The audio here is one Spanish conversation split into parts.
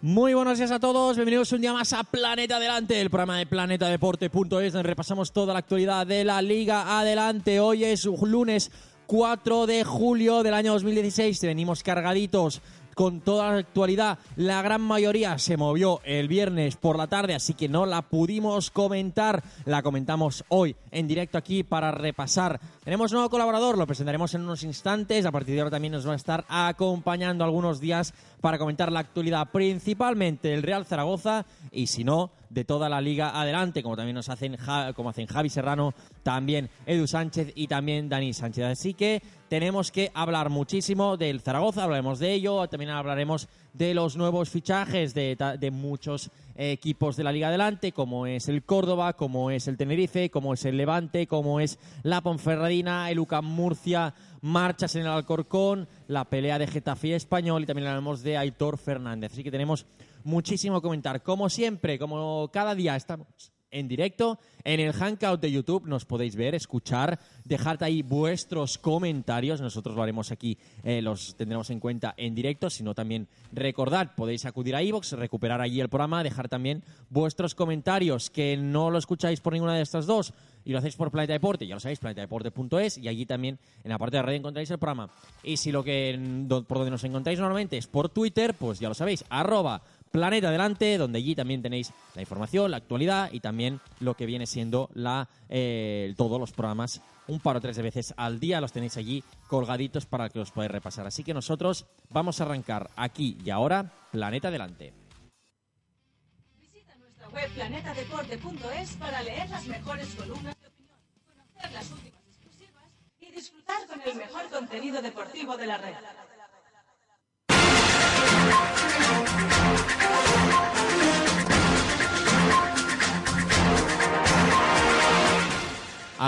Muy buenos días a todos, bienvenidos un día más a Planeta Adelante, el programa de planetadeporte.es donde repasamos toda la actualidad de la Liga Adelante. Hoy es lunes 4 de julio del año 2016, venimos cargaditos con toda la actualidad. La gran mayoría se movió el viernes por la tarde, así que no la pudimos comentar. La comentamos hoy en directo aquí para repasar. Tenemos nuevo colaborador, lo presentaremos en unos instantes. A partir de ahora también nos va a estar acompañando algunos días para comentar la actualidad, principalmente el Real Zaragoza y si no, de toda la liga adelante, como también nos hacen, como hacen Javi Serrano, también Edu Sánchez y también Dani Sánchez. Así que tenemos que hablar muchísimo del Zaragoza, hablaremos de ello, también hablaremos de los nuevos fichajes de, de muchos equipos de la Liga Adelante, como es el Córdoba, como es el Tenerife, como es el Levante, como es la Ponferradina, el UCAM Murcia, marchas en el Alcorcón, la pelea de Getafe Español y también hablaremos de Aitor Fernández. Así que tenemos muchísimo que comentar. Como siempre, como cada día estamos en directo. En el Hangout de YouTube nos podéis ver, escuchar, dejad ahí vuestros comentarios. Nosotros lo haremos aquí, eh, los tendremos en cuenta en directo. sino también recordad, podéis acudir a iVoox, recuperar allí el programa, dejar también vuestros comentarios, que no lo escucháis por ninguna de estas dos y lo hacéis por Planeta Deporte, ya lo sabéis, planetadeporte.es y allí también en la parte de red encontráis el programa. Y si lo que por donde nos encontráis normalmente es por Twitter, pues ya lo sabéis, arroba Planeta Adelante, donde allí también tenéis la información, la actualidad y también lo que viene siendo la, eh, todos los programas. Un par o tres de veces al día los tenéis allí colgaditos para que los podáis repasar. Así que nosotros vamos a arrancar aquí y ahora Planeta Adelante. Visita nuestra web planetadeporte.es para leer las mejores columnas de opinión, conocer las últimas exclusivas y disfrutar con el mejor contenido deportivo de la red.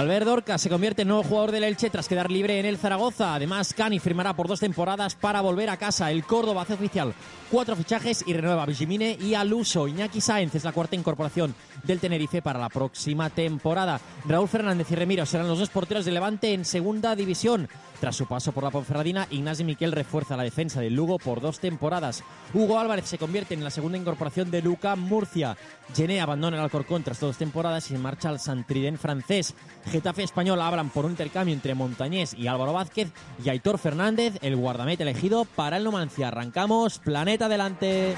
Albert Dorca se convierte en nuevo jugador del Elche tras quedar libre en el Zaragoza. Además, Cani firmará por dos temporadas para volver a casa. El Córdoba hace oficial cuatro fichajes y renueva a y al uso. Iñaki Sáenz es la cuarta incorporación del Tenerife para la próxima temporada. Raúl Fernández y Remiro serán los dos porteros de Levante en segunda división. Tras su paso por la Ponferradina, Ignasi Miquel refuerza la defensa del Lugo por dos temporadas. Hugo Álvarez se convierte en la segunda incorporación de Luca Murcia. Gené abandona el Alcorcón tras dos temporadas y marcha al Santriden francés. Getafe español hablan por un intercambio entre Montañés y Álvaro Vázquez y Aitor Fernández, el guardameta elegido para el Numancia. Arrancamos, planeta adelante.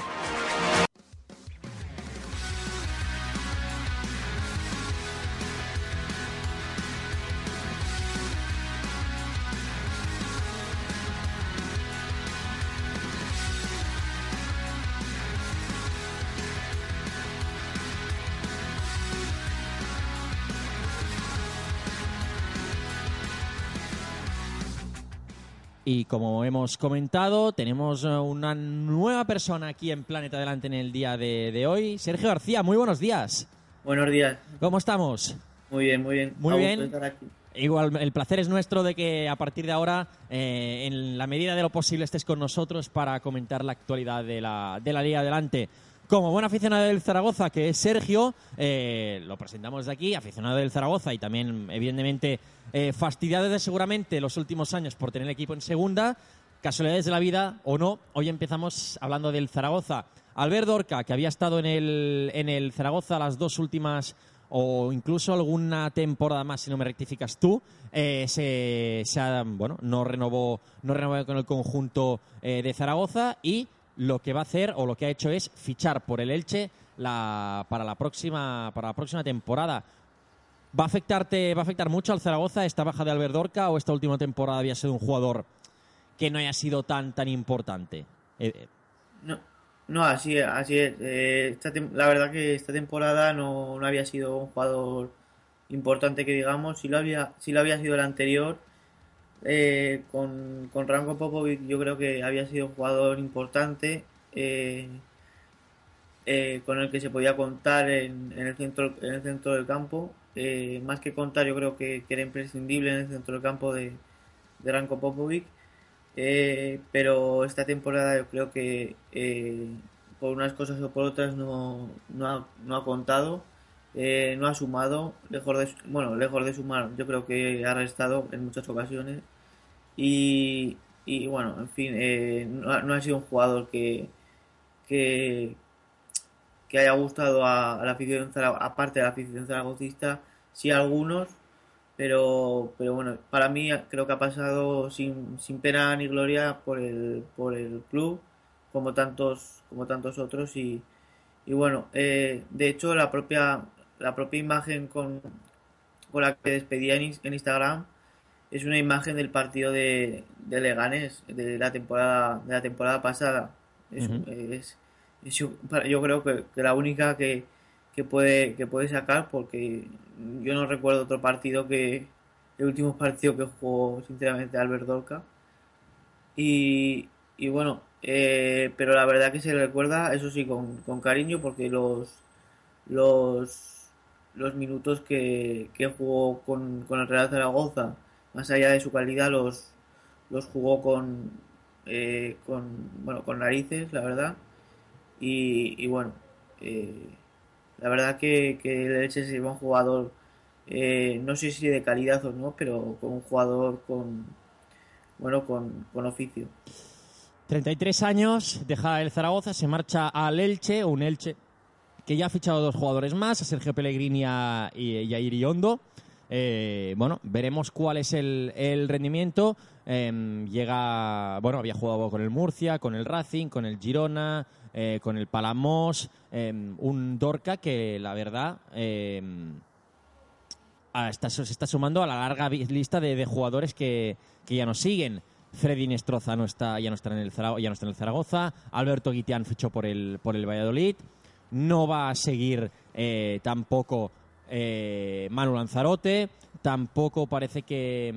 Y como hemos comentado, tenemos eh, una nueva persona aquí en Planeta Adelante en el día de, hoy. Sergio García, muy buenos días. Buenos días. ¿Cómo estamos? Muy bien, muy bien. Muy bien. Igual, el placer es nuestro de que a partir de ahora, eh, en la medida de lo posible, estés con nosotros para comentar la actualidad de la, de la Liga Adelante. Como buen aficionado del Zaragoza, que es Sergio, eh, lo presentamos de aquí, aficionado del Zaragoza y también, evidentemente, eh, fastidiado de seguramente los últimos años por tener el equipo en segunda. Casualidades de la vida o no, hoy empezamos hablando del Zaragoza. Albert Dorca, que había estado en el, en el Zaragoza las dos últimas o incluso alguna temporada más, si no me rectificas tú, eh, se, bueno, no renovó, no renovó con el conjunto eh, de Zaragoza y lo que va a hacer o lo que ha hecho es fichar por el Elche la, para, la próxima, para la próxima temporada. ¿Va a, afectarte, ¿Va a afectar mucho al Zaragoza esta baja de Albert Dorca o esta última temporada había sido un jugador que no haya sido tan, tan importante? Eh, eh. no, no, así, así es. Eh, la verdad que esta temporada no, no, había sido un jugador importante que digamos. Si lo había, si lo había sido el anterior, con, con Rango Popovic yo creo que había sido un jugador importante. con el que se podía contar en, en, el centro en el centro del campo eh, más que contar, yo creo que, era imprescindible en el centro del campo de, de Ranko Popovic. Eh, pero esta temporada yo creo que eh, por unas cosas o por otras no, no, ha, no ha contado, eh, no ha sumado, lejos bueno, lejos de sumar, yo creo que ha restado en muchas ocasiones. Y, y bueno, en fin, eh, no, no, ha, sido un jugador que, que, que haya gustado a, la afición, aparte de la afición zaragocista, sí a algunos, pero, pero bueno, para mí creo que ha pasado sin, sin pena ni gloria por el, por el club, como tantos, como tantos otros, y, y bueno, eh, de hecho la propia, la propia imagen con, con la que despedía en Instagram es una imagen del partido de, de Leganés de la temporada de la temporada pasada es, uh -huh. es, es yo, creo que, que, la única que, que puede que puede sacar porque yo no recuerdo otro partido que el último partido que jugó sinceramente Albert Dolca y, y bueno eh, pero la verdad que se recuerda eso sí con, con cariño porque los los los minutos que, que jugó con, con el Real Zaragoza más allá de su calidad los los jugó con eh, con bueno con narices la verdad. Y, y bueno eh, la verdad que, el Elche es un jugador eh, no sé si de calidad o no pero con un jugador con bueno con, con oficio. 33 años deja el Zaragoza se marcha al Elche un Elche que ya ha fichado dos jugadores más a Sergio Pellegrini y y a Iriondo eh, bueno, veremos cuál es el, rendimiento. Eh, llega, bueno, había jugado con el Murcia, con el Racing, con el Girona, eh, con el Palamos, un Dorca que la verdad está, se está sumando a la larga lista de, jugadores que, que, ya nos siguen. Freddy Nestroza no está, ya no está en el Zaragoza, ya no está en. Alberto Guitián fichó por el, por el Valladolid. No va a seguir tampoco eh, Manu Lanzarote, tampoco parece que,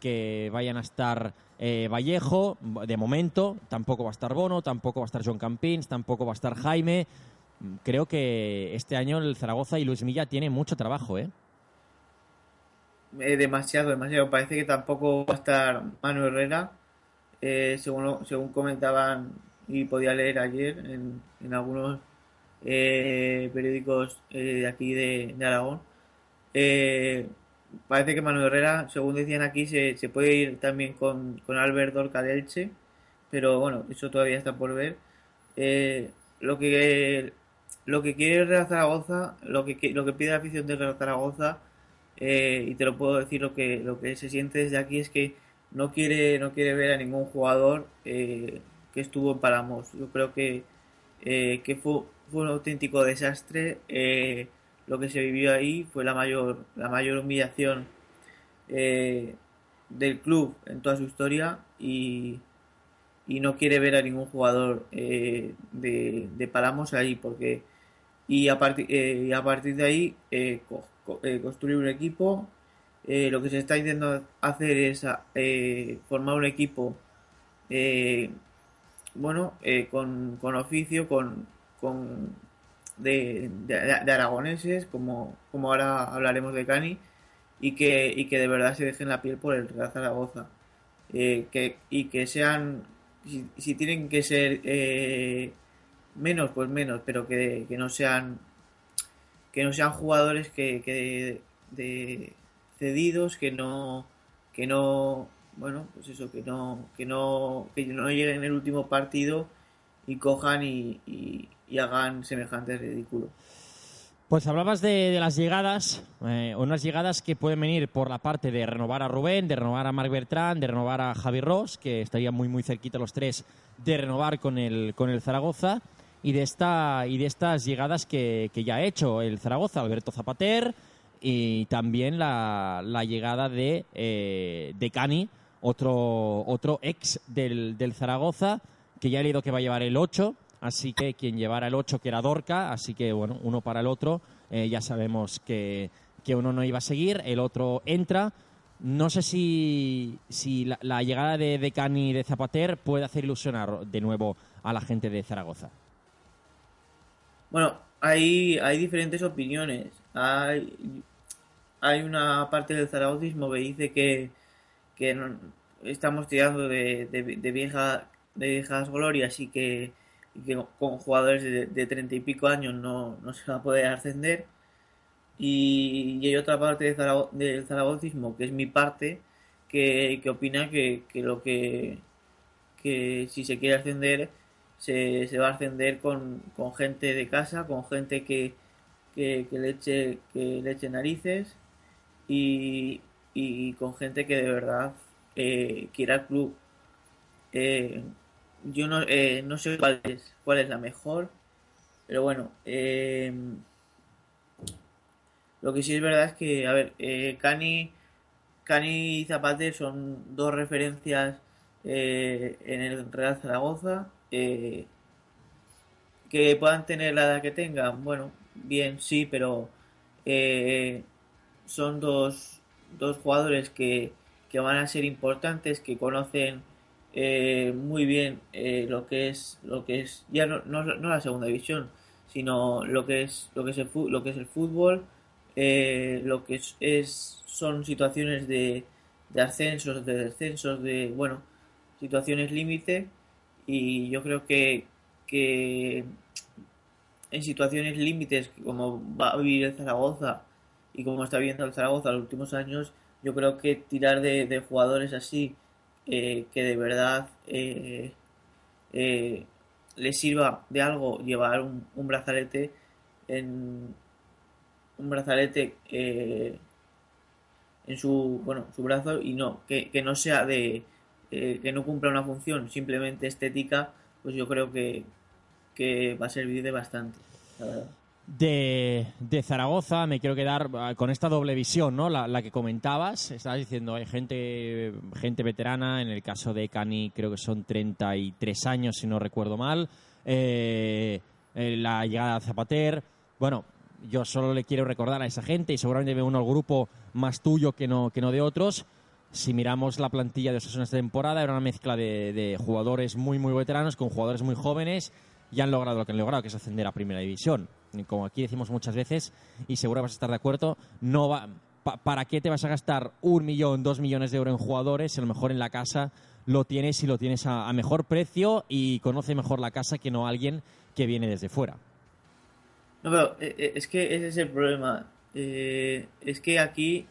que vayan a estar eh, Vallejo, de momento, tampoco va a estar Bono, tampoco va a estar John Campins, tampoco va a estar Jaime. Creo que este año el Zaragoza y Luis Milla tienen mucho trabajo, ¿eh? eh demasiado, demasiado. Parece que tampoco va a estar Manu Herrera, según, según comentaban y podía leer ayer en, en algunos eh, periódicos eh, de aquí de, de Aragón. Eh, parece que Manuel Herrera, según decían aquí, se, se puede ir también con, con Albert Dorca de Elche, pero bueno, eso todavía está por ver. Eh, lo que lo que quiere Real Zaragoza, lo que lo que pide la afición del Real Zaragoza, eh, y te lo puedo decir lo que lo que se siente desde aquí es que no quiere no quiere ver a ningún jugador eh, que estuvo en Palamos. Yo creo que que fue fue un auténtico desastre. Eh, lo que se vivió ahí fue la mayor, la mayor humillación eh, del club en toda su historia y, y, no quiere ver a ningún jugador eh, de, de, Palamos ahí porque y a, partir, y a partir de ahí co co construir un equipo. lo que se está intentando hacer es formar un equipo bueno con, con oficio, con, con de, aragoneses, como, como ahora hablaremos de Cani, y que, y que de verdad se dejen la piel por el Real Zaragoza. Eh, que, y que sean, si, si tienen que ser eh, menos, pues menos, pero que, que, no sean que no sean jugadores que, que de, cedidos, que no que no bueno, pues eso, que no que no que no lleguen en el último partido y cojan y, y hagan semejantes ridículos. Pues hablabas de, las llegadas, eh, unas llegadas que pueden venir por la parte de renovar a Rubén, de renovar a Marc Bertrand, de renovar a Javi Ross, que estarían muy muy cerquita los tres de renovar con el, con el Zaragoza, y de, esta, y de estas llegadas que, que ya ha hecho el Zaragoza, Alberto Zapater, y también la, la llegada de, eh, de Cani, otro, otro ex del, del Zaragoza, que ya he leído que va a llevar el 8, así que quien llevara el 8 que era Dorca, así que bueno, uno para el otro, eh, ya sabemos que, que, uno no iba a seguir, el otro entra. No sé si, si la, llegada de, de Cani y de Zapater puede hacer ilusionar de nuevo a la gente de Zaragoza. Bueno, hay, hay diferentes opiniones. Hay, hay una parte del zaragocismo que dice que, que no, estamos tirando de, de, de viejas glorias y que, y que con jugadores de, 30 y pico años no, no se va a poder ascender. Y, y hay otra parte del zaragocismo, que es mi parte, que, que opina que, que lo que, que si se quiere ascender, se, se va a ascender con, con gente de casa, con gente que, que, le eche, que le narices y, y con gente que de verdad eh, quiera el club. Eh, yo no, eh, no sé cuál es, cuál es la mejor, pero bueno, eh, lo que sí es verdad es que, a ver, eh, Cani, Cani y Zapater son dos referencias eh, en el Real Zaragoza. eh, que puedan tener la edad que tengan, bueno, bien, sí, pero eh, son dos, dos jugadores que, que van a ser importantes, que conocen eh, muy bien eh, lo que es lo que es ya no, no, no la segunda división, sino lo que es lo que es el lo que es el fútbol, eh, lo que es, es- son situaciones de, de ascensos, de descensos, de bueno, situaciones límite y yo creo que que en situaciones límites como va a vivir el Zaragoza y como está viviendo el Zaragoza los últimos años, yo creo que tirar de, de jugadores así eh, que de verdad eh, eh, les sirva de algo llevar un, un brazalete en un brazalete eh, en su bueno su brazo y no que, que no sea de eh, que no cumpla una función simplemente estética pues yo creo que, que va a servir de bastante la verdad. De, Zaragoza me quiero quedar ah, con esta doble visión, ¿no? La, la que comentabas, estabas diciendo, hay gente, gente veterana, en el caso de Cani creo que son 33 años, si no recuerdo mal, Eh, eh, la llegada de Zapater, bueno, yo solo le quiero recordar a esa gente y seguramente me uno al grupo más tuyo que no, que no de otros. Si miramos la plantilla de Osasuna esta temporada, era una mezcla de, de jugadores muy, muy veteranos con jugadores muy jóvenes y han logrado lo que han logrado, que es ascender a Primera División. Como aquí decimos muchas veces, y seguro vas a estar de acuerdo, no va, pa- ¿para qué te vas a gastar un millón, dos millones de euros en jugadores? si A lo mejor en la casa lo tienes y lo tienes a, mejor precio y conoce mejor la casa que no alguien que viene desde fuera. No, pero eh, eh, es que ese es el problema. Eh, es que aquí,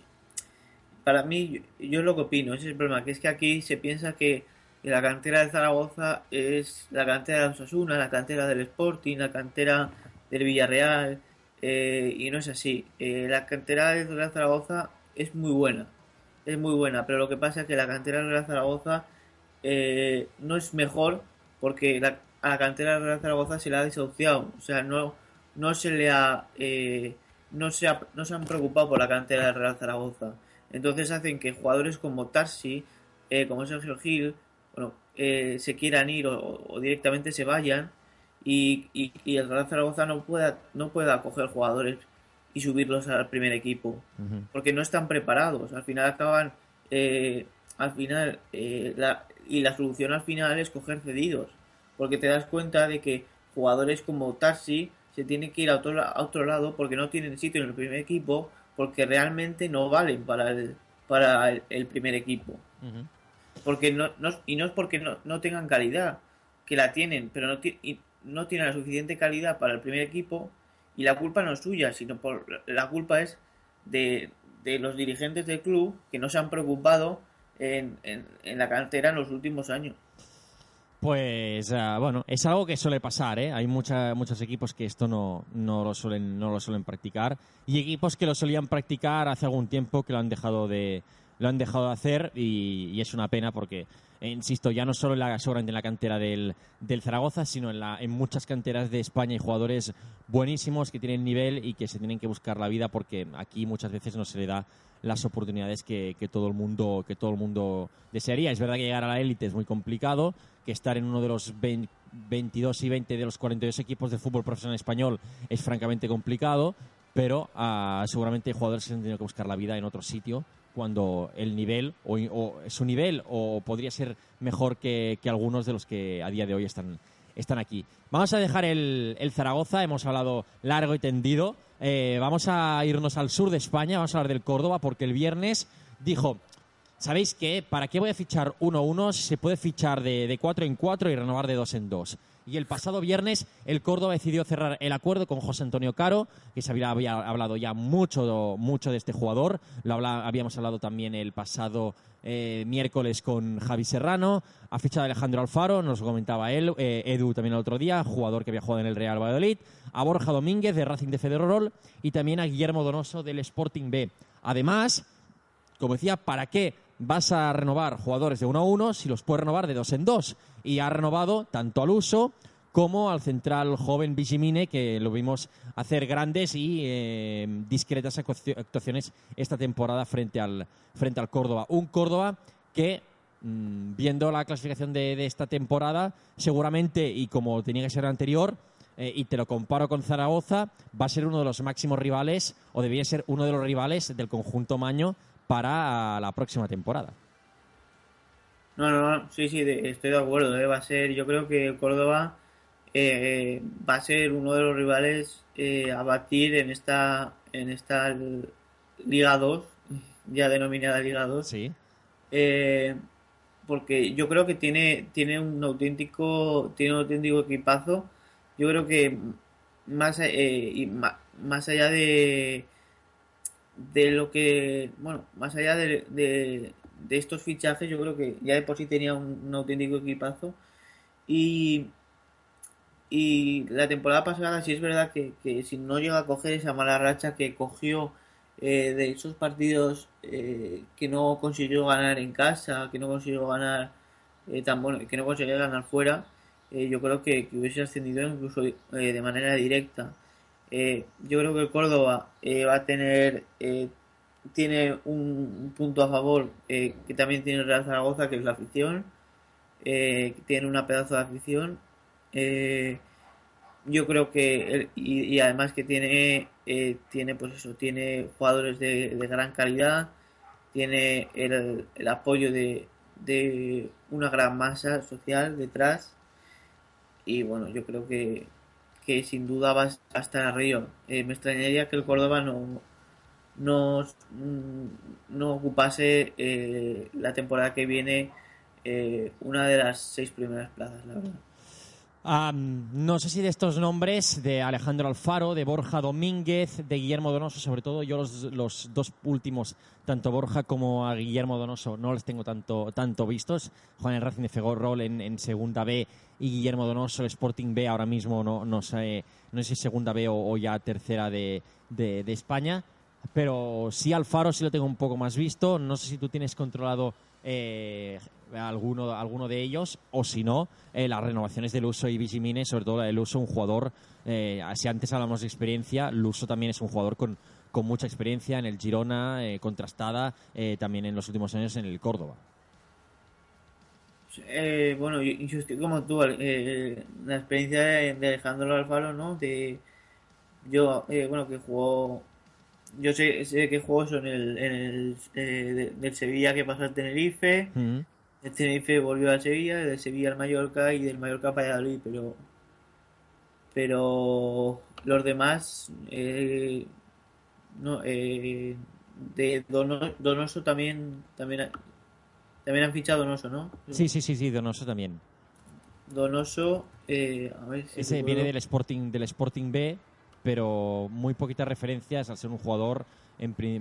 para mí, yo, yo lo que opino, ese es el problema, que es que aquí se piensa que la cantera de Zaragoza es la cantera de Osasuna, la cantera del Sporting, la cantera del Villarreal, eh, y no es así. Eh, la cantera del Real Zaragoza es muy buena, es muy buena, pero lo que pasa es que la cantera del Real Zaragoza eh, no es mejor porque la- a la cantera del Real Zaragoza se le ha desahuciado, o sea, no, no se le ha, no se no se han preocupado por la cantera del Real Zaragoza. Entonces hacen que jugadores como Tarsi, como Sergio Gil, bueno, eh, se quieran ir o, o directamente se vayan y, y- y el Real Zaragoza no pueda, no pueda coger jugadores y subirlos al primer equipo porque no están preparados. Al final acaban, eh, al final, eh, la, y la solución al final es coger cedidos, porque te das cuenta de que jugadores como Tarsi se tienen que ir a otro, a otro lado porque no tienen sitio en el primer equipo, porque realmente no valen para el, para el, el primer equipo. Porque no, no- y no es porque no, no tengan calidad, que la tienen, pero no, ti- y no tienen la suficiente calidad para el primer equipo y la culpa no es suya, sino por la culpa es de, de los dirigentes del club que no se han preocupado en, en, la cantera en los últimos años. Pues ah, bueno, es algo que suele pasar, ¿eh? Hay mucha- muchos equipos que esto no, no, lo suelen, no lo suelen practicar y equipos que lo solían practicar hace algún tiempo que lo han dejado de, lo han dejado de hacer y, y es una pena porque, eh, insisto, ya no solo en la, seguramente en la cantera del, Zaragoza, sino en, la, en muchas canteras de España hay jugadores buenísimos que tienen nivel y que se tienen que buscar la vida porque aquí muchas veces no se le da las oportunidades que, todo el mundo que todo el mundo desearía. Es verdad que llegar a la élite es muy complicado, que estar en uno de los 20 22 y 20 de los 42 equipos de fútbol profesional español es francamente complicado, pero ah, seguramente hay jugadores que han tenido que buscar la vida en otro sitio cuando el nivel o, su nivel o podría ser mejor que, que algunos de los que a día de hoy están están aquí. Vamos a dejar el, el Zaragoza, hemos hablado largo y tendido. Eh, vamos a irnos al sur de España, vamos a hablar del Córdoba, porque el viernes dijo, ¿Sabéis qué? ¿Para qué voy a fichar 1-1 si se puede fichar de, 4 en 4 y renovar de 2 en 2? Y el pasado viernes el Córdoba decidió cerrar el acuerdo con José Antonio Caro, que se había, hablado ya mucho, mucho de este jugador. Lo habíamos hablado también el pasado eh, miércoles con Javi Serrano. Ha fichado Alejandro Alfaro, nos lo comentaba él, eh, Edu también el otro día, jugador que había jugado en el Real Valladolid. A Borja Domínguez de Racing de Federerol y también a Guillermo Donoso del Sporting B. Además, como decía, ¿para qué vas a renovar jugadores de uno a uno si los puedes renovar de dos en dos? Y ha renovado tanto al uso como al central joven Vigimine, que lo vimos hacer grandes y eh, discretas actuaci- actuaciones esta temporada frente al, frente al Córdoba. Un Córdoba que, mm, viendo la clasificación de, de esta temporada, seguramente, y como tenía que ser anterior, eh, y te lo comparo con Zaragoza, va a ser uno de los máximos rivales, o debería ser uno de los rivales del conjunto Maño para la próxima temporada. No, no, no, sí, sí, de- estoy de acuerdo. eh, Va a ser, yo creo que Córdoba eh, va a ser uno de los rivales eh, a batir en esta, en esta Liga 2, ya denominada Liga 2. Sí. Eh, porque yo creo que tiene, tiene un auténtico, tiene un auténtico equipazo. Yo creo que más, eh, y ma- más allá de, de lo que, bueno, más allá de, de, de estos fichajes, yo creo que ya de por sí tenía un, auténtico equipazo. Y, y la temporada pasada sí es verdad que, que si no llega a coger esa mala racha que cogió eh, de esos partidos eh, que no consiguió ganar en casa, que no consiguió ganar eh, tan bueno, que no consiguió ganar fuera, yo creo que, que hubiese ascendido incluso de manera directa. Yo creo que el Córdoba va a tener tiene un, un punto a favor eh, que también tiene Real Zaragoza, que es la afición, eh, tiene una pedazo de afición. Eh, yo creo que y, y además que tiene eh, tiene pues eso tiene jugadores de, de gran calidad tiene el, el apoyo de, de una gran masa social detrás y bueno yo creo que, que sin duda va a estar arriba Eh, me extrañaría que el Córdoba no no, mm, no ocupase eh, la temporada que viene eh, una de las seis primeras plazas la verdad no sé si de estos nombres, de Alejandro Alfaro, de Borja Domínguez, de Guillermo Donoso, sobre todo yo los, los dos últimos, tanto Borja como a Guillermo Donoso, no los tengo tanto, tanto vistos. Juan el Racing de Fegorrol en, Segunda B y Guillermo Donoso, Sporting B, ahora mismo no, no, sé, no sé si Segunda B o, ya Tercera de, de España. Pero sí Alfaro sí lo tengo un poco más visto. No sé si tú tienes controlado eh, alguno, alguno de ellos o si no, eh, las renovaciones del Uso y Vigimine, sobre todo del Uso, un jugador, eh, si antes hablamos de experiencia, el Uso también es un jugador con, con mucha experiencia en el Girona, eh, contrastada eh, también en los últimos años en el Córdoba. Bueno, yo, estoy como tú, la experiencia de, Alejandro Alfaro, ¿no? De, yo, bueno, que jugó, yo sé, sé que jugó eso en el, en el eh, de- del Sevilla que pasó al Tenerife, Mm. del Tenerife volvió al Sevilla, del Sevilla al Mallorca y del Mallorca al Valladolid, pero, pero los demás, eh, no, eh, de Dono- Donoso también, también, ha- también han fichado Donoso, ¿no? Sí, sí, sí, sí, Donoso también. Donoso, eh, a ver si Ese viene del Sporting, del Sporting B, pero muy poquitas referencias al ser un jugador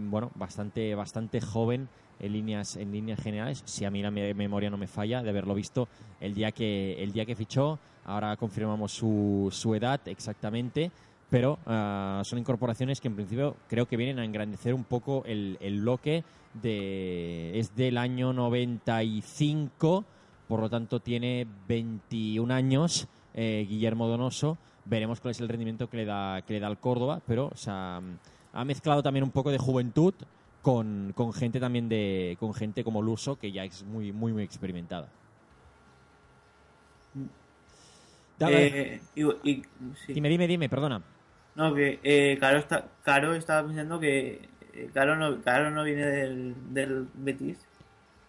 bueno, bastante, bastante joven en líneas, en líneas generales. Si a mí la me- memoria no me falla de haberlo visto el día que, el día que fichó. Ahora confirmamos su, su edad exactamente, pero ah, son incorporaciones que en principio creo que vienen a engrandecer un poco el, el bloque de es del año 95 por lo tanto tiene 21 años eh, Guillermo Donoso. Veremos cuál es el rendimiento que le da, que le da al Córdoba, pero o sea, ha mezclado también un poco de juventud con, con gente también de con gente como Luso que ya es muy muy muy experimentada. Eh, y, y- sí. Dime, dime, dime, perdona. No, que eh, Caro, está, Caro estaba pensando que eh, Caro no, Caro no viene del, del Betis.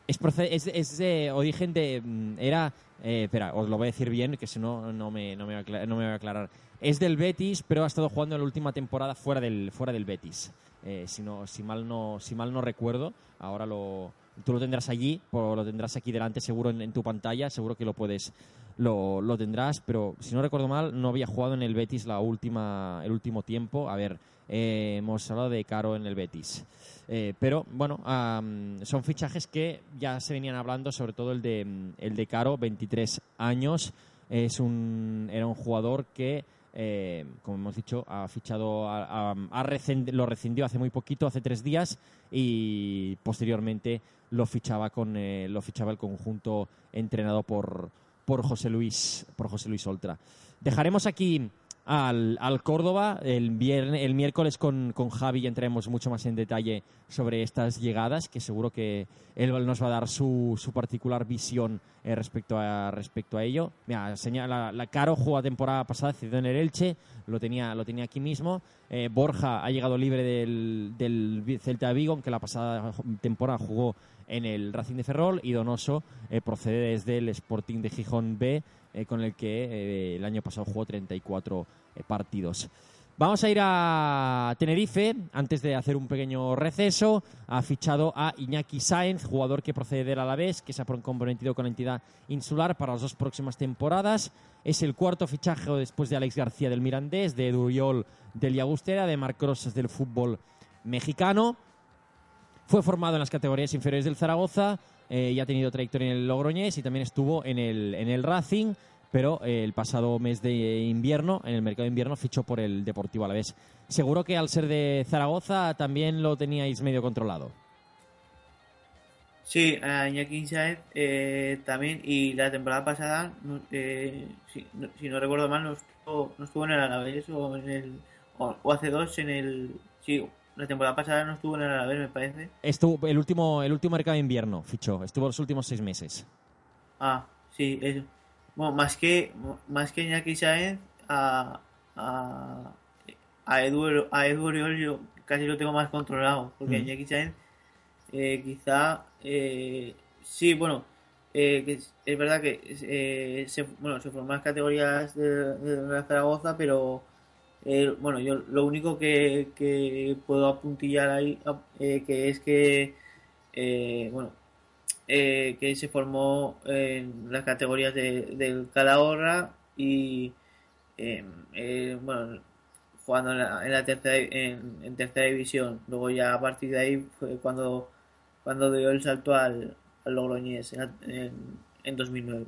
Es, es, es de origen de. mm, Era. Eh, espera, os lo voy a decir bien, que si no, no me, no, me voy a acla- no me voy a aclarar. Es del Betis, pero ha estado jugando en la última temporada fuera del, fuera del Betis. Eh, si, no, si, mal no, si mal no recuerdo, ahora lo, Tú lo tendrás allí, o lo tendrás aquí delante seguro en, en tu pantalla, seguro que lo puedes, lo, lo tendrás, pero si no recuerdo mal, no había jugado en el Betis la última, el último tiempo. A ver, eh, hemos hablado de Caro en el Betis. Eh, pero bueno, son fichajes que ya se venían hablando, sobre todo el de, el de Caro, 23 años. Es un, era un jugador que, eh, como hemos dicho, ha fichado, lo rescindió hace muy poquito, hace tres días, y posteriormente lo fichaba con lo fichaba el conjunto entrenado por, por José Luis por José Luis Oltra. Dejaremos aquí al, al Córdoba el, vierne- el miércoles con, con Javi y entraremos mucho más en detalle sobre estas llegadas, que seguro que él nos va a dar su, su particular visión eh, respecto, a, respecto a ello. Mira, señala, la Caro jugó la temporada pasada, cedido en el Elche, lo tenía, lo tenía aquí mismo. Eh, Borja ha llegado libre del, del Celta de Vigo, aunque la pasada temporada jugó en el Racing de Ferrol y Donoso eh, procede desde el Sporting de Gijón B, eh, con el que eh, el año pasado jugó 34 eh, partidos. Vamos a ir a Tenerife antes de hacer un pequeño receso. Ha fichado a Iñaki Sáenz, jugador que procede del Alavés, que se ha comprometido con la entidad insular para las dos próximas temporadas. Es el cuarto fichaje después de Alex García del Mirandés, de Duriol del Llagustera, de Marc Rosas del fútbol mexicano. Fue formado en las categorías inferiores del Zaragoza eh, y ha tenido trayectoria en el Logroñés y también estuvo en el, en el Racing, pero eh, el pasado mes de invierno, en el mercado de invierno, fichó por el Deportivo Alavés. Seguro que al ser de Zaragoza también lo teníais medio controlado. Sí, a Iñaki Sáenz eh, también, y la temporada pasada, eh, si, no, recuerdo mal, no estuvo, en el Alavés o en el o hace dos en el sí, la temporada pasada no estuvo en el Alavés, me parece. Estuvo el último, el último mercado de invierno fichó, estuvo los últimos seis meses. Ah, sí, eso. Bueno, más que más que Iñaki Sáenz a a a Edu, a Edu Oriol yo casi lo tengo más controlado, porque Mm. Iñaki Sáenz eh, quizá eh, sí, bueno, eh, que es, es verdad que eh, se, bueno, se forman las categorías de, de la Zaragoza, pero eh, bueno, yo lo único que, puedo apuntillar ahí eh, que es que eh, bueno, eh, que se formó en las categorías de, del Calahorra y eh, bueno, jugando en la, en la tercera en, tercera división. Luego ya a partir de ahí fue cuando cuando dio el salto al, al Logroñés en, en 2009.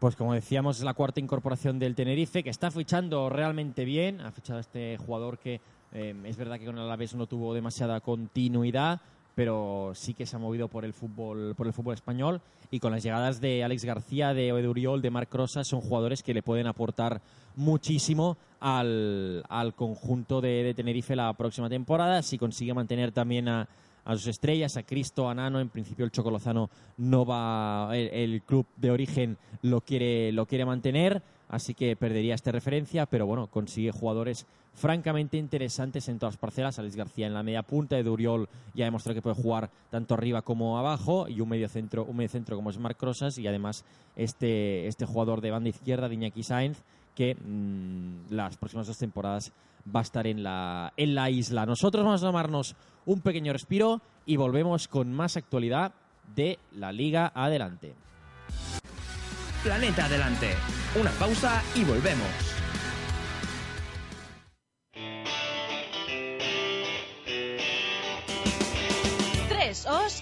Pues como decíamos, es la cuarta incorporación del Tenerife, que está fichando realmente bien. Ha fichado a este jugador que eh, es verdad que con Alavés no tuvo demasiada continuidad, pero sí que se ha movido por el fútbol, por el fútbol español. Y con las llegadas de Alex García, de Eduriol, de Marc Rosas, son jugadores que le pueden aportar muchísimo al, al conjunto de, de Tenerife la próxima temporada. Si consigue mantener también a, a sus estrellas, a Cristo, a Nano. En principio el Chocolozano no va, el, club de origen lo quiere, lo quiere mantener, así que perdería esta referencia, pero bueno, consigue jugadores francamente interesantes en todas las parcelas. Alex García en la media punta, Edu Uriol ya ha demostrado que puede jugar tanto arriba como abajo, y un medio centro, un medio centro como es Marc Rosas, y además este, este jugador de banda izquierda, de Iñaki Sainz, que mmm, las próximas dos temporadas va a estar en la, en la isla. Nosotros vamos a tomarnos un pequeño respiro y volvemos con más actualidad de la Liga Adelante. Planeta Adelante. Una pausa y volvemos.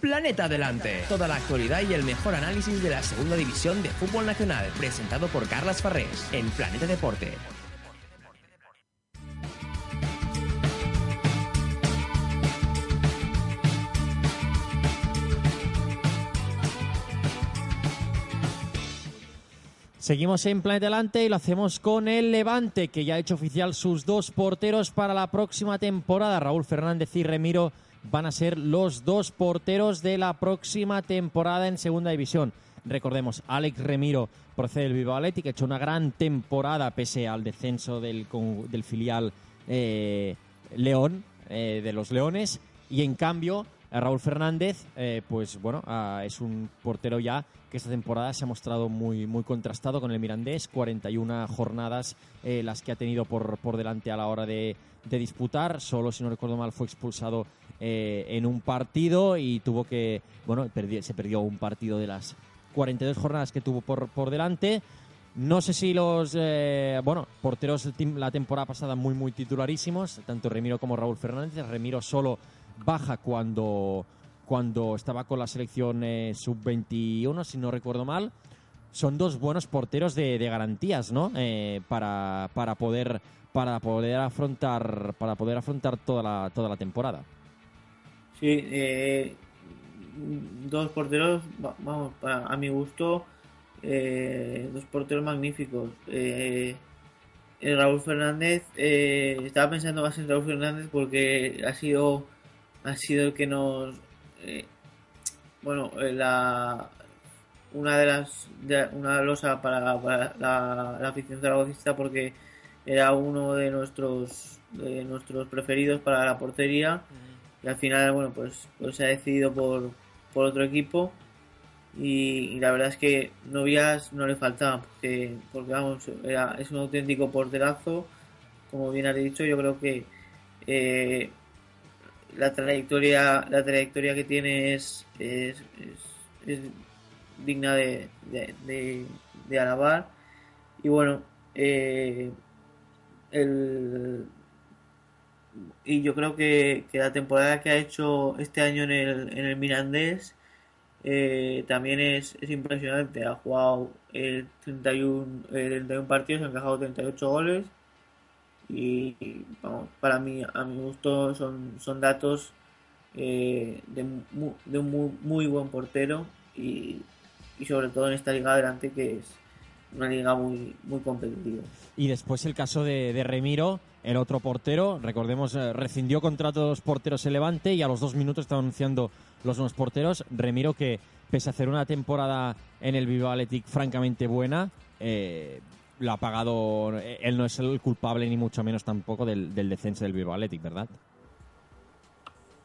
Planeta Adelante. Toda la actualidad y el mejor análisis de la segunda división de fútbol nacional, presentado por Carlas Farrés en Planeta Deporte. Seguimos en Planeta Adelante y lo hacemos con el Levante, que ya ha hecho oficial sus dos porteros para la próxima temporada. Raúl Fernández y Remiro van a ser los dos porteros de la próxima temporada en Segunda División. Recordemos, Alex Remiro procede del Bilbao Athletic, ha hecho una gran temporada pese al descenso del, filial eh, León, eh, de los Leones, y en cambio Raúl Fernández, eh, pues bueno, ah, es un portero ya que esta temporada se ha mostrado muy, muy contrastado con el Mirandés, 41 jornadas las que ha tenido por, por delante a la hora de disputar, solo si no recuerdo mal fue expulsado eh, en un partido y tuvo que, bueno, se perdió un partido de las 42 jornadas que tuvo por, por delante. No sé si los, eh, bueno, porteros la temporada pasada muy, muy titularísimos, tanto Remiro como Raúl Fernández. Remiro solo baja cuando, cuando estaba con la selección eh, sub-21, si no recuerdo mal. Son dos buenos porteros de, de garantías, ¿no? Eh, para, para poder para poder afrontar para poder afrontar toda la toda la temporada. Sí, eh, dos porteros, va- vamos, para, a mi gusto, eh, dos porteros magníficos. Eh, Raúl Fernández, eh, estaba pensando más en Raúl Fernández porque ha sido, ha sido el que nos, eh, bueno, eh, la, una de las, de- una losa para, para la, la afición zaragocista porque era uno de nuestros, de nuestros preferidos para la portería y al final bueno pues, pues se ha decidido por, por otro equipo. Y, la verdad es que novias no le faltaban porque, porque vamos era- es un auténtico porterazo. Como bien has dicho yo creo que eh, la trayectoria la trayectoria que tiene es, es, es- digna de, de, de- de alabar. Y bueno eh, el, y yo creo que, que la temporada que ha hecho este año en el, en el Mirandés eh, también es, es impresionante. Ha jugado eh, 31, eh, 31 partidos, ha encajado 38 goles y, vamos, para mí, a mi gusto, son, son datos eh, de, de un muy, muy buen portero y, y sobre todo en esta liga adelante que es una liga muy, muy competitiva. Y después el caso de, de Remiro, el otro portero, recordemos, eh, rescindió contrato de los porteros el Levante y a los dos minutos estaba anunciando los nuevos porteros. Remiro que, pese a hacer una temporada en el Bilbao Athletic francamente buena, eh, lo ha pagado, eh, él no es el culpable ni mucho menos tampoco del, del descenso del Bilbao Athletic, ¿verdad?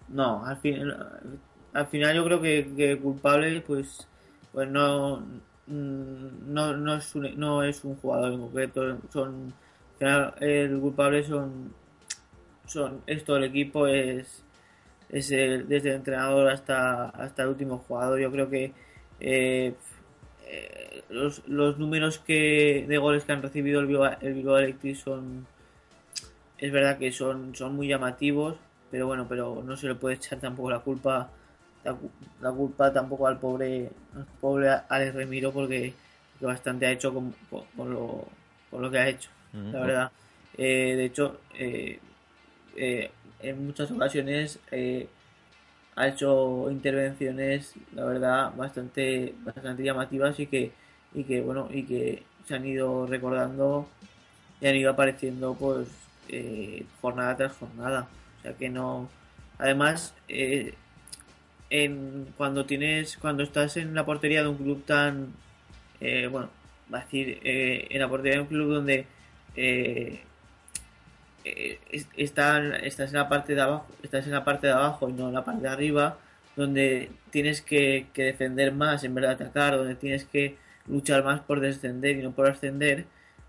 No, al final, al final yo creo que, que culpable, pues, pues no, no, no es un, no es un jugador en concreto, son, el culpable son, son, es todo el equipo, es, es el- desde el entrenador hasta, hasta el último jugador. Yo creo que eh, eh, los, los números que de goles que han recibido el Bilbao, el Bilbao Athletic son, es verdad que son, son muy llamativos, pero bueno, pero no se le puede echar tampoco la culpa la, cu- la culpa tampoco al pobre al pobre Alex Remiro porque, porque bastante ha hecho con, con- con lo, con lo que ha hecho, la verdad. Eh, de hecho, eh, eh, en muchas ocasiones ha hecho intervenciones, la verdad, bastante bastante llamativas y que y que bueno y que se han ido recordando y han ido apareciendo pues jornada tras jornada o sea que no además eh, en cuando tienes cuando estás en la portería de un club tan eh, bueno va a decir eh, en la portería de un club donde eh, eh, es- están, estás en la parte de abajo, estás en la parte de abajo y no en la parte de arriba, donde tienes que, que defender más en vez de atacar, donde tienes que luchar más por descender y no por ascender,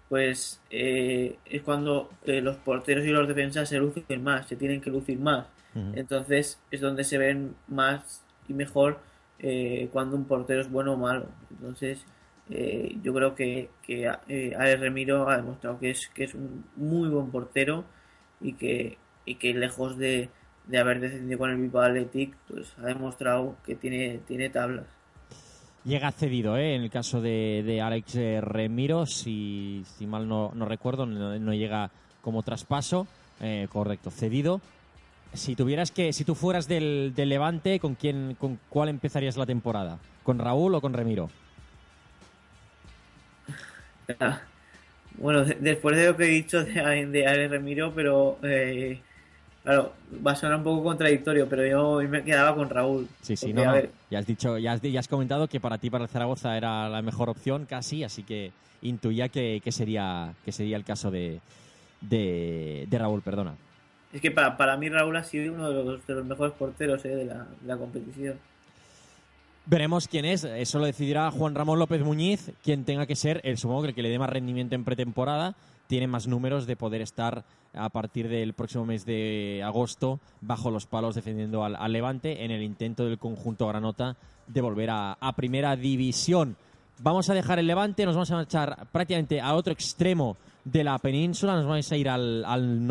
pues eh, es cuando eh, los porteros y los defensas se lucen más, se tienen que lucir más. Entonces es donde se ven más y mejor eh, cuando un portero es bueno o malo. Entonces eh, yo creo que, que eh, Alex Remiro ha demostrado que es, que es un muy buen portero y que, y que lejos de, de haber descendido con el Bilbao Athletic, pues ha demostrado que tiene, tiene tablas. Llega cedido, ¿eh? En el caso de, de Alex eh, Remiro, si, si mal no, no recuerdo, no, no llega como traspaso. Eh, correcto, cedido. Si tuvieras que, si tú fueras del, del Levante, ¿con quién, con cuál empezarías la temporada? ¿Con Raúl o con Remiro? Bueno, de- después de lo que he dicho de, de Alex Remiro, pero eh, claro, va a sonar un poco contradictorio, pero yo me quedaba con Raúl. Sí, sí, Porque, no, Ya has dicho, ya has, ya has comentado que para ti para el Zaragoza era la mejor opción, casi, así que intuía que, que sería, que sería el caso de, de, de Raúl, perdona. Es que para, para mí Raúl ha sido uno de los, de los mejores porteros eh, de, la, competición. Veremos quién es. Eso lo decidirá Juan Ramón López Muñiz, quien tenga que ser, el supongo que el que le dé más rendimiento en pretemporada. Tiene más números de poder estar a partir del próximo mes de agosto bajo los palos defendiendo al, Levante en el intento del conjunto Granota de volver a, primera división. Vamos a dejar el Levante, nos vamos a marchar prácticamente a otro extremo de la península, nos vamos a ir al, al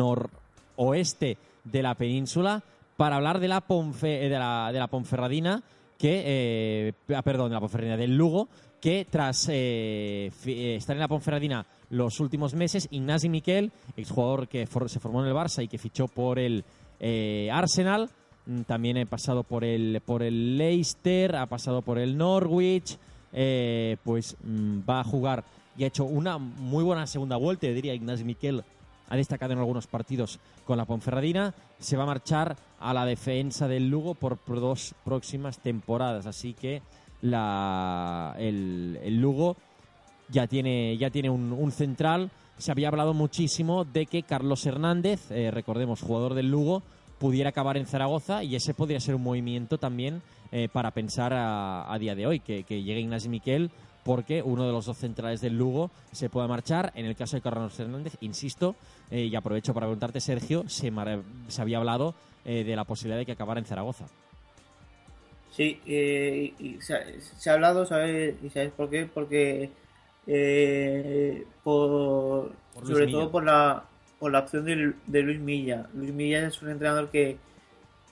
noroeste de la península para hablar de la, Ponfe- eh, de la, de la Ponferradina que, eh, ah, perdón, de la Ponferradina del Lugo, que tras eh, estar en la Ponferradina los últimos meses, Ignasi Miquel, exjugador que se formó en el Barça y que fichó por el Arsenal, mm, también ha pasado por el, por el Leicester, ha pasado por el Norwich, pues mm, va a jugar y ha hecho una muy buena segunda vuelta, diría Ignasi Miquel ha destacado en algunos partidos con la Ponferradina, se va a marchar a la defensa del Lugo por dos próximas temporadas, así que el, Lugo ya tiene, ya tiene un, central. Se había hablado muchísimo de que Carlos Hernández, eh, recordemos, jugador del Lugo, pudiera acabar en Zaragoza y ese podría ser un movimiento también eh, para pensar a, día de hoy, que, que llegue Ignasi Miquel porque uno de los dos centrales del Lugo se pueda marchar. En el caso de Carlos Hernández, insisto, eh, y aprovecho para preguntarte, Sergio, se, se había hablado eh, de la posibilidad de que acabara en Zaragoza. Sí, eh, y se, ha, se ha hablado, ¿sabes? ¿Y sabes por qué? Porque eh, por, sobre Milla. todo por la, por la opción de, de Luis Milla. Luis Milla es un entrenador que,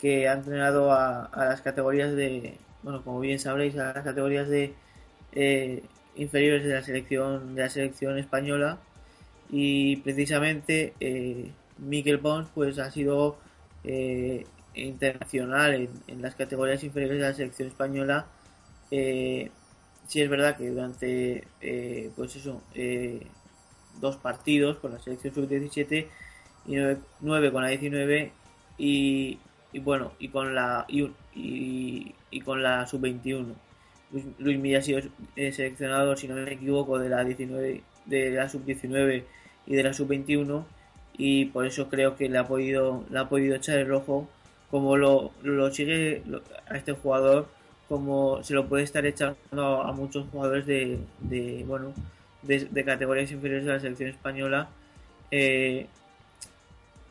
que ha entrenado a, a las categorías de, bueno, como bien sabréis, a las categorías de eh, inferiores de la selección de la selección española. Y precisamente eh, Miquel Pons pues ha sido eh, internacional en, las categorías inferiores de la selección española. Eh, sí es verdad que durante eh, pues eso dos partidos con la selección sub-17 y nueve, nueve con la 19 y, y bueno y con la y, y- y con la sub-21 Luis, Milla ha sido eh, seleccionado si no me equivoco de la 19 de la sub-19 y de la sub-21 y por eso creo que le ha podido le ha podido echar el ojo como lo, lo sigue a este jugador como se lo puede estar echando a muchos jugadores de, de bueno de, de categorías inferiores de la selección española eh,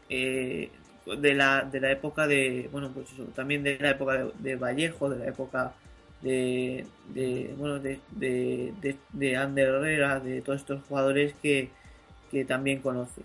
eh, de la de la época de bueno pues eso, también de la época de, de Vallejo de la época de, bueno de, de, de, de Ander Herrera de todos estos jugadores que, que también conoce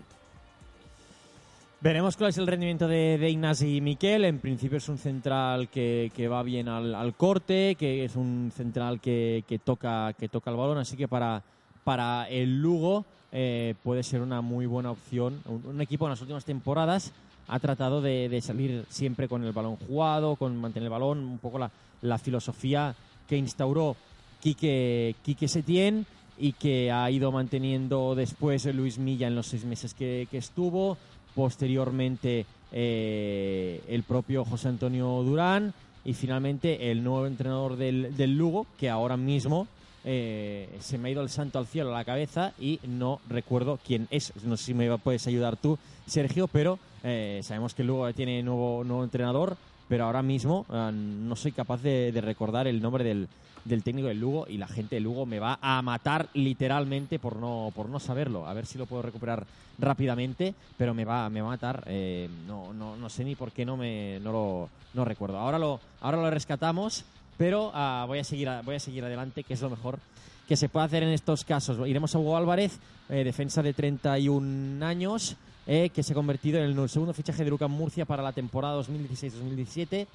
Veremos cuál es el rendimiento de, de Ignasi Miquel. En principio es un central que, que va bien al, al corte, que es un central que, que toca, que toca el balón, así que para, para el Lugo eh, puede ser una muy buena opción. Un, un equipo en las últimas temporadas ha tratado de, de salir siempre con el balón jugado, con mantener el balón, un poco la, la filosofía que instauró Quique, Quique Setién y que ha ido manteniendo después Luis Milla en los seis meses que, estuvo, posteriormente eh, el propio José Antonio Durán y finalmente el nuevo entrenador del, Lugo, que ahora mismo eh, se me ha ido el santo al cielo a la cabeza y no recuerdo quién es. No sé si me puedes ayudar tú, Sergio, pero eh, sabemos que Lugo tiene nuevo, nuevo entrenador, pero ahora mismo eh, no soy capaz de, de recordar el nombre del, del técnico del Lugo y la gente del Lugo me va a matar literalmente por no, por no saberlo. A ver si lo puedo recuperar rápidamente, pero me va, me va a matar. Eh, no, no, no sé ni por qué no, me, no lo no recuerdo. Ahora lo, ahora lo rescatamos, pero ah, voy, a seguir, voy a seguir adelante, que es lo mejor que se puede hacer en estos casos. Iremos a Hugo Álvarez, eh, defensa de 31 años, eh, que se ha convertido en el segundo fichaje de Lucan Murcia para la temporada 2016-2017.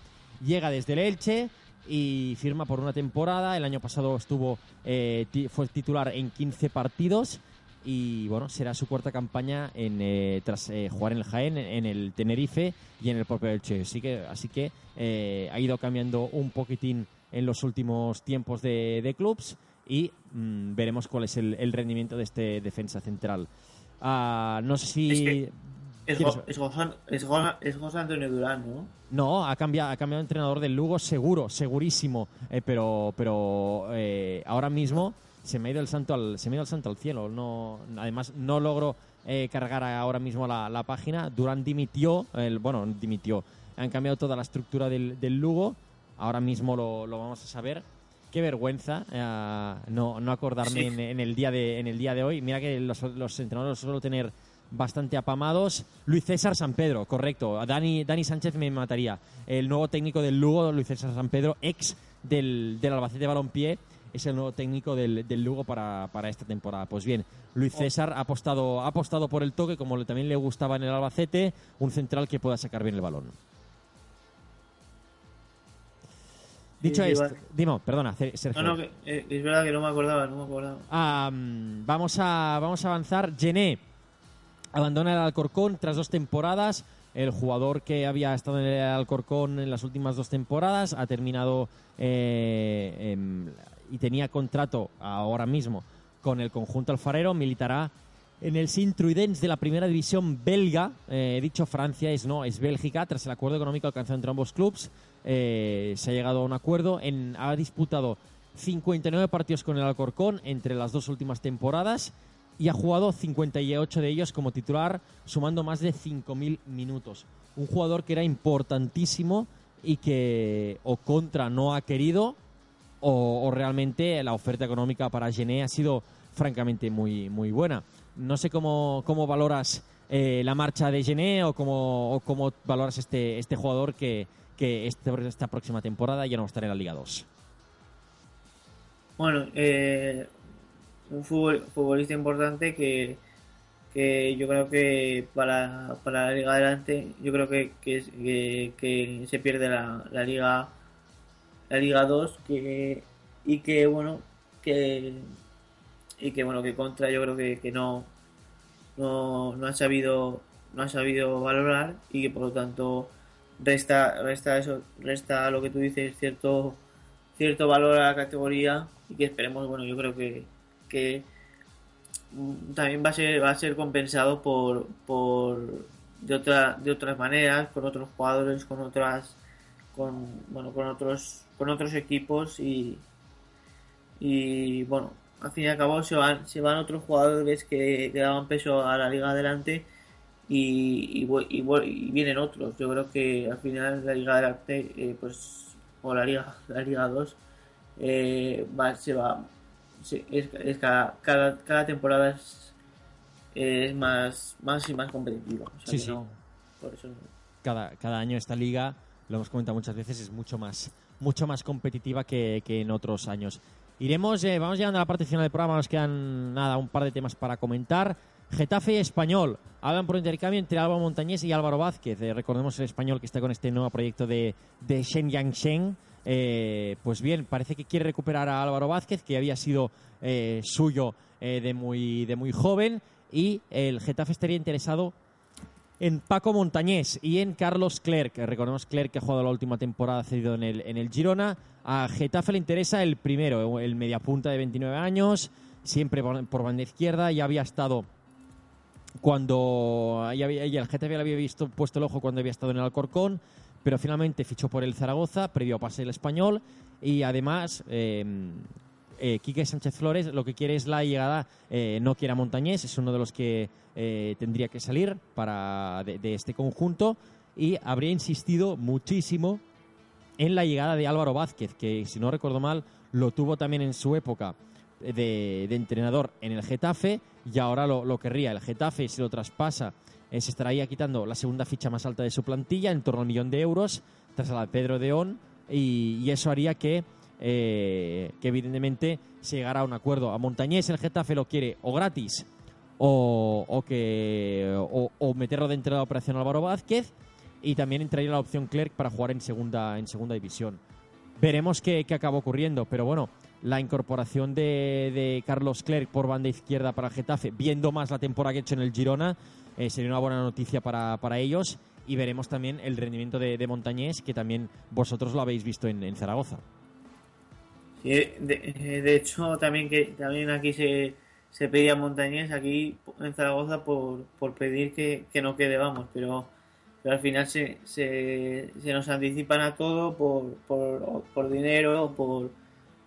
Llega desde el Elche y firma por una temporada. El año pasado estuvo eh, fue titular en 15 partidos y bueno, será su cuarta campaña en, eh, tras eh, jugar en el Jaén, en el Tenerife y en el propio Elche. Así que, así que eh, ha ido cambiando un poquitín en los últimos tiempos de, de clubs y mm, veremos cuál es el, el rendimiento de este defensa central. Ah, no sé si... Es que Es, ¿Quieres- Go- es, José, es, José, es José Antonio Durán, ¿no? No, ha cambiado, ha cambiado de entrenador del Lugo, seguro, segurísimo. Eh, pero pero eh, ahora mismo se me ha ido el santo al, se me ha ido el santo al cielo. No, además, no logro eh, cargar ahora mismo la, la página. Durán dimitió, el, bueno, dimitió. Han cambiado toda la estructura del, del Lugo. Ahora mismo lo, lo vamos a saber. Qué vergüenza eh, no, no acordarme Sí. en, en el día de, en el día de hoy. Mira que los, los entrenadores suelo tener bastante apamados. Luis César San Pedro, correcto. Dani, Dani Sánchez me mataría. El nuevo técnico del Lugo, Luis César San Pedro, ex del, del Albacete Balompié, es el nuevo técnico del, del Lugo para, para esta temporada. Pues bien, Luis César ha apostado, ha apostado por el toque, como le- también le gustaba en el Albacete, un central que pueda sacar bien el balón. Dicho Sí, esto, vale. Dimo, perdona, Sergio. No, no, eh, es verdad que no me acordaba, no me acordaba. Ah, vamos, a, vamos a avanzar. Gené abandona el Alcorcón tras dos temporadas. El jugador que había estado en el Alcorcón en las últimas dos temporadas ha terminado eh, em, y tenía contrato ahora mismo con el conjunto alfarero. Militará en el Sint-Truidens de la primera división belga. Eh, he dicho Francia, es no, es Bélgica. Tras el acuerdo económico alcanzado entre ambos clubes, eh, se ha llegado a un acuerdo. En, ha disputado 59 partidos con el Alcorcón entre las dos últimas temporadas y ha jugado 58 de ellos como titular, sumando más de 5.000 minutos. Un jugador que era importantísimo y que o contra no ha querido o, o realmente la oferta económica para Gené ha sido francamente muy, muy buena. No sé cómo, cómo valoras eh, la marcha de Gené o cómo, o cómo valoras este, este jugador que, que este- esta próxima temporada ya no va a estar en la Liga 2. Bueno, eh, un futbol- futbolista importante que, que yo creo que para, para la Liga adelante, yo creo que, que, que- se pierde la, la Liga la Liga 2 que, y que bueno que y que bueno que contra yo creo que, que no, no no ha sabido no ha sabido valorar y que por lo tanto resta resta eso resta lo que tú dices cierto cierto valor a la categoría y que esperemos bueno yo creo que, que mm, también va a ser va a ser compensado por por de otra de otras maneras por otros jugadores con otras con bueno con otros con otros equipos y y bueno al fin y al cabo se van se van otros jugadores que, que daban peso a la liga adelante y, y, y y vienen otros yo creo que al final la liga adelante eh, pues o la liga la liga 2 eh, va, se va se- es, es cada, cada, cada temporada es, es más más y más competitiva o sea Sí, que sí. no, por eso no. cada, cada año esta liga, lo hemos comentado muchas veces, es mucho más, mucho más competitiva que, que en otros años. Iremos, eh, vamos llegando a la parte final del programa, nos quedan nada, un par de temas para comentar. Getafe Español hablan por intercambio entre Álvaro Montañés y Álvaro Vázquez. Eh, recordemos el español que está con este nuevo proyecto de, Shen Yang Eh, pues bien, parece que quiere recuperar a Álvaro Vázquez, que había sido eh, suyo eh, de, muy, de muy joven. Y el Getafe estaría interesado en Paco Montañés y en Carlos Clerc. Recordemos Clerc que ha jugado la última temporada cedido en el, en el Girona. A Getafe le interesa el primero, el mediapunta de 29 años, siempre por, por banda izquierda. Ya había estado cuando había- ya el Getafe le había visto puesto el ojo cuando había estado en el Alcorcón, pero finalmente fichó por el Zaragoza, previo a pase el español, y además eh, eh, Quique Sánchez Flores lo que quiere es la llegada, eh, no quiere a Montañés, es uno de los que tendría que salir para de, de este conjunto y habría insistido muchísimo en la llegada de Álvaro Vázquez, que si no recuerdo mal lo tuvo también en su época de, entrenador en el Getafe y ahora lo, querría. El Getafe si lo traspasa eh, se estaría quitando la segunda ficha más alta de su plantilla, en torno al millón de euros, tras la de Pedro Deón, y, y eso haría que, eh, que evidentemente se llegara a un acuerdo. A Montañés el Getafe lo quiere o gratis o, que, o meterlo dentro de la operación Álvaro Vázquez y también entraría la opción Clerc para jugar en segunda, en segunda división. Veremos qué, qué acaba ocurriendo, pero bueno, la incorporación de, de Carlos Clerc por banda izquierda para el Getafe, viendo más la temporada que ha hecho en el Girona, eh, sería una buena noticia para, para ellos y veremos también el rendimiento de, de Montañés, que también vosotros lo habéis visto en, en Zaragoza. Sí, de, eh, de hecho, también que también aquí se, se pedía Montañés, aquí en Zaragoza, por, por pedir que, que no quede, vamos, pero, pero al final se, se, se nos anticipan a todo por, por, por dinero por,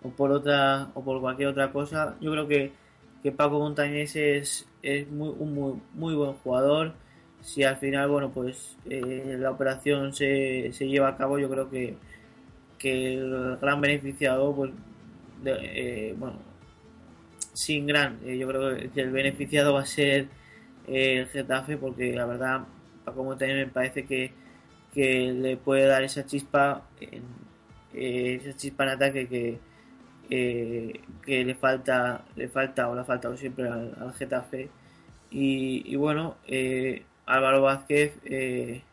o por otra o por cualquier otra cosa. Yo creo que, que Paco Montañés es, es muy, un muy, muy buen jugador. Si al final, bueno, pues eh, la operación se, se lleva a cabo, yo creo que, que el gran beneficiado, pues, eh, bueno, sin gran, eh, yo creo que el beneficiado va a ser eh, el Getafe, porque la verdad, Paco Montañés me parece que, que le puede dar esa chispa, esa chispa en ataque que, eh, que le falta, le falta o le ha faltado siempre al, al Getafe. Y, bueno, eh, Álvaro Vázquez eh,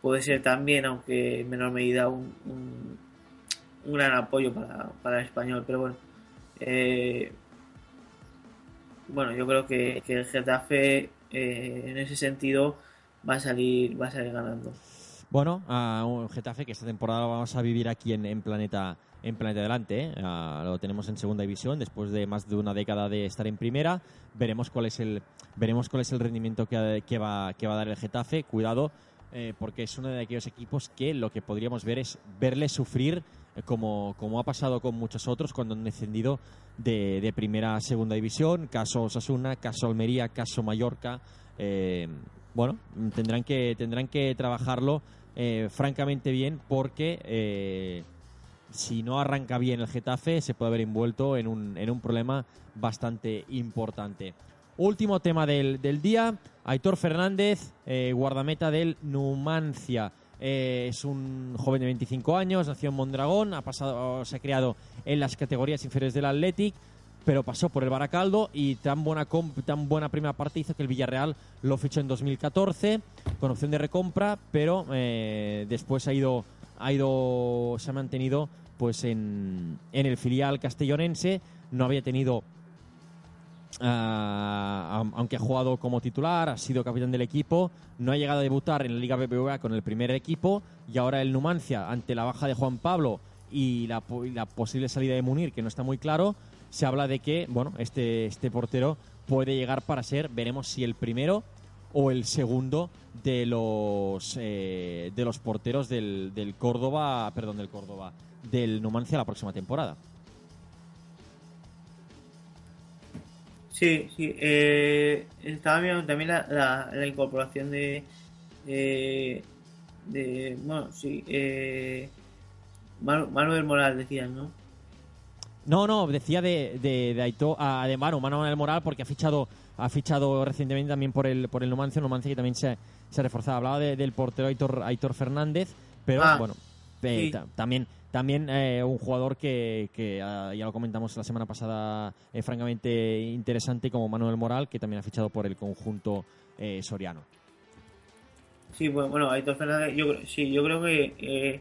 puede ser también, aunque en menor medida, un, un, gran apoyo para, para el español. Pero bueno, bueno, yo creo que, que el Getafe en ese sentido va a salir, va a salir ganando. Bueno, a un Getafe que esta temporada lo vamos a vivir aquí en, en Planeta en Planeta Delante. ¿eh? Ah, lo tenemos en segunda división después de más de una década de estar en primera. Veremos cuál es el veremos cuál es el rendimiento que, que va que va a dar el Getafe. Cuidado eh, porque es uno de aquellos equipos que lo que podríamos ver es verle sufrir eh, como, como ha pasado con muchos otros cuando han descendido de, de primera a segunda división. Caso Osasuna, caso Almería, caso Mallorca. Bueno, tendrán que tendrán que trabajarlo francamente bien porque si no arranca bien el Getafe se puede haber envuelto en un, problema bastante importante. Último tema del, día, Aitor Fernández, eh, guardameta del Numancia. Eh, es un joven de 25 años, nació en Mondragón, ha pasado, se ha creado en las categorías inferiores del Athletic, pero pasó por el Baracaldo y tan buena, tan buena primera parte hizo que el Villarreal lo fichó en 2014 con opción de recompra, pero eh, después ha ido, ha ido, se ha mantenido pues en, en el filial castellonense, no había tenido am- aunque ha jugado como titular, ha sido capitán del equipo, no ha llegado a debutar en la Liga BBVA con el primer equipo. Y ahora el Numancia, ante la baja de Juan Pablo y la, y la posible salida de Munir, que no está muy claro, se habla de que bueno este, este portero puede llegar para ser, veremos si el primero o el segundo de los eh, de los porteros del, del Córdoba, perdón, del Córdoba, del Numancia la próxima temporada. Sí, sí. Eh, estaba viendo también la, la, la incorporación de, de, de- bueno, sí, eh, Manu- Manuel Moral decían, ¿no? No, no, decía de, de, de Aito, ah, de Manu Manuel Moral, porque ha fichado, ha fichado recientemente también por el, por el Numancia, Numancia que también se, se ha reforzado. Hablaba de- del portero Aitor, Aitor Fernández, pero Ah, bueno, eh, sí. también, también eh, un jugador que, que ah, ya lo comentamos la semana pasada, eh, francamente interesante como Manuel Moral, que también ha fichado por el conjunto eh, soriano. Sí, bueno, bueno Aitor Fernández, yo, sí, yo creo que,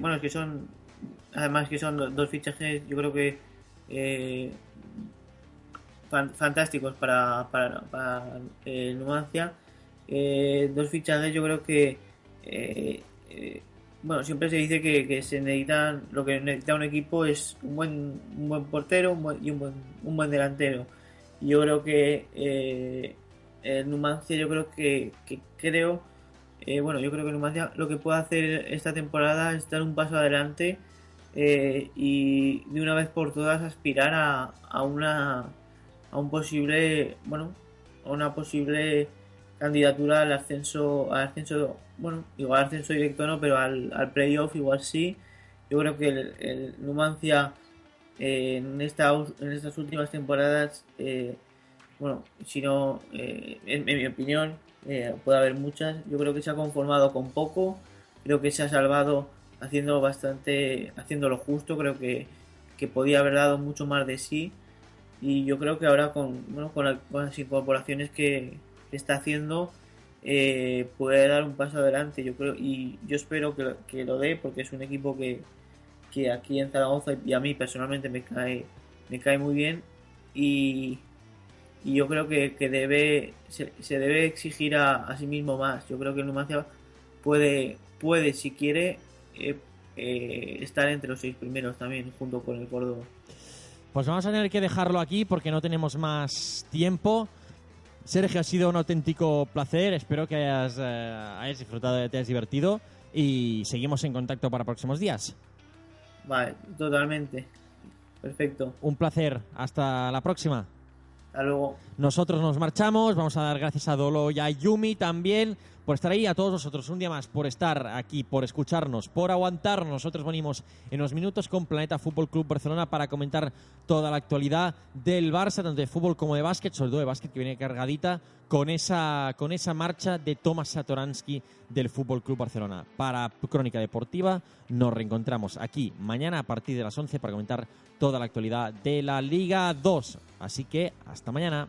bueno, es que son, además que son do- dos fichajes, yo creo que fan- fantásticos para, para, para el Numancia. Eh, dos fichajes, yo creo que, eh, eh, bueno, siempre se dice que, que se necesitan, lo que necesita un equipo es un buen, un buen portero y un buen, un buen delantero. Yo creo que eh, el Numancia, yo creo que, que creo, eh, bueno, yo creo que Numancia lo que puede hacer esta temporada es dar un paso adelante eh, y de una vez por todas aspirar a, a una a un posible bueno a una posible candidatura al ascenso al ascenso bueno igual al ascenso directo no pero al, playoff igual sí yo creo que el, Numancia eh, en estas últimas temporadas, eh, bueno, si no, eh, en, mi opinión, puede haber muchas. Yo creo que se ha conformado con poco, creo que se ha salvado haciendo bastante, haciendo lo justo, creo que, que podía haber dado mucho más de sí. Y yo creo que ahora con, bueno, con, las incorporaciones que, está haciendo, puede dar un paso adelante. Yo creo y yo espero que, que lo dé porque es un equipo que, que aquí en Zaragoza y a mí personalmente me cae, me cae muy bien y, yo creo que, debe se, debe exigir a, sí mismo más. Yo creo que el Numancia puede, puede si quiere, eh, eh, estar entre los seis primeros también, junto con el Córdoba. Pues vamos a tener que dejarlo aquí porque no tenemos más tiempo. Sergio, ha sido un auténtico placer. Espero que hayas, eh, hayas disfrutado, te hayas divertido y seguimos en contacto para próximos días. Vale, totalmente. Perfecto. Un placer. Hasta la próxima. Hasta luego. Nosotros nos marchamos. Vamos a dar gracias a Dolo y a Yumi también por estar ahí, a todos vosotros un día más, por estar aquí, por escucharnos, por aguantarnos. Nosotros venimos en unos minutos con Planeta Fútbol Club Barcelona para comentar toda la actualidad del Barça, tanto de fútbol como de básquet, sobre todo de básquet que viene cargadita con esa, con esa marcha de Tomás Satoransky del Fútbol Club Barcelona. Para Crónica Deportiva nos reencontramos aquí mañana a partir de las 11 para comentar toda la actualidad de la Liga 2. Así que hasta mañana.